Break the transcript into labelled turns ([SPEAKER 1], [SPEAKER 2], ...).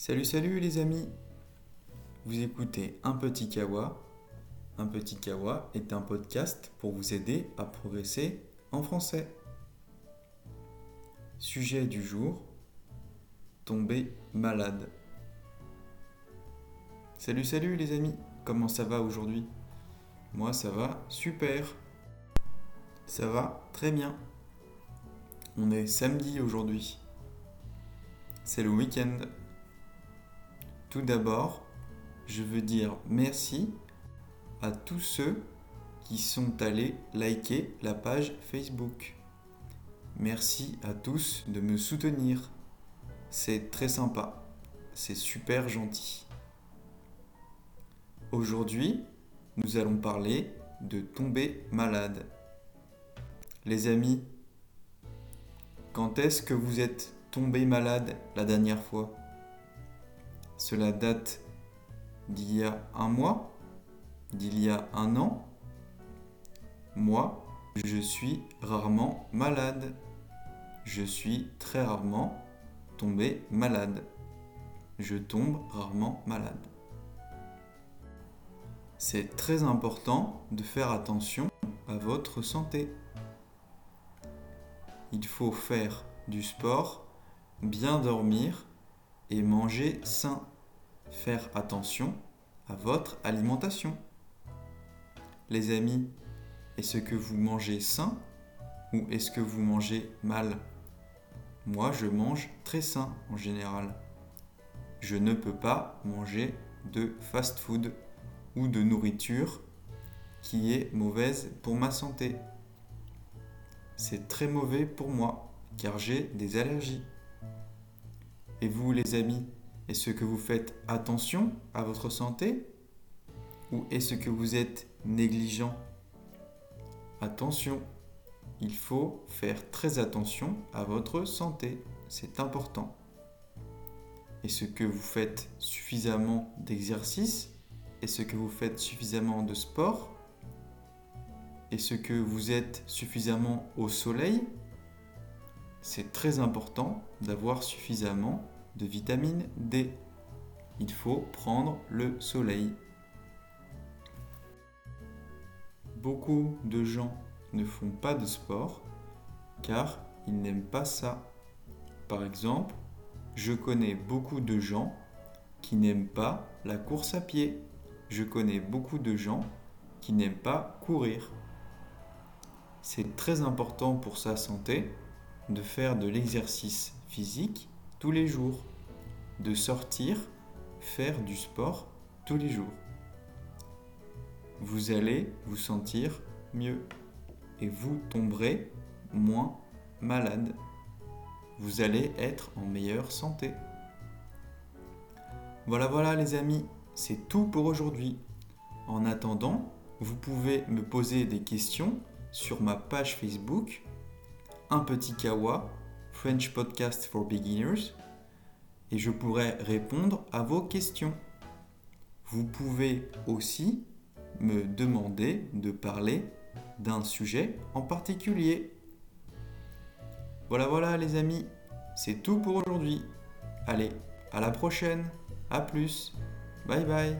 [SPEAKER 1] Salut, salut les amis Vous écoutez Un Petit Kawa. Un Petit Kawa est un podcast pour vous aider à progresser en français. Sujet du jour Tomber malade. Salut, salut les amis Comment ça va aujourd'hui? Moi ça va super Ça va très bien. On est samedi aujourd'hui. C'est le week-end. Tout d'abord, je veux dire merci à tous ceux qui sont allés liker la page Facebook. Merci à tous de me soutenir. C'est très sympa. C'est super gentil. Aujourd'hui, nous allons parler de tomber malade. Les amis, quand est-ce que vous êtes tombé malade la dernière fois? Cela date d'il y a un mois, d'il y a un an. Moi, je suis rarement malade. Je suis très rarement tombé malade. Je tombe rarement malade. C'est très important de faire attention à votre santé. Il faut faire du sport, bien dormir et manger sain. Faire attention à votre alimentation. Les amis, est-ce que vous mangez sain ou est-ce que vous mangez mal? Moi, je mange très sain en général. Je ne peux pas manger de fast-food ou de nourriture qui est mauvaise pour ma santé. C'est très mauvais pour moi car j'ai des allergies. Et vous les amis, est-ce que vous faites attention à votre santé ou est-ce que vous êtes négligent? Attention, il faut faire très attention à votre santé, c'est important. Est-ce que vous faites suffisamment d'exercice? Est-ce que vous faites suffisamment de sport? Est-ce que vous êtes suffisamment au soleil? C'est très important d'avoir suffisamment de vitamine D. Il faut prendre le soleil. Beaucoup de gens ne font pas de sport car ils n'aiment pas ça. Par exemple, je connais beaucoup de gens qui n'aiment pas la course à pied. Je connais beaucoup de gens qui n'aiment pas courir. C'est très important pour sa santé de faire de l'exercice physique tous les jours, de sortir, faire du sport tous les jours. Vous allez vous sentir mieux et vous tomberez moins malade. Vous allez être en meilleure santé. Voilà, voilà les amis, c'est tout pour aujourd'hui. En attendant, vous pouvez me poser des questions sur ma page Facebook un petit kawa, French Podcast for Beginners, et je pourrai répondre à vos questions. Vous pouvez aussi me demander de parler d'un sujet en particulier. Voilà, voilà les amis, c'est tout pour aujourd'hui. Allez, à la prochaine, à plus, bye bye.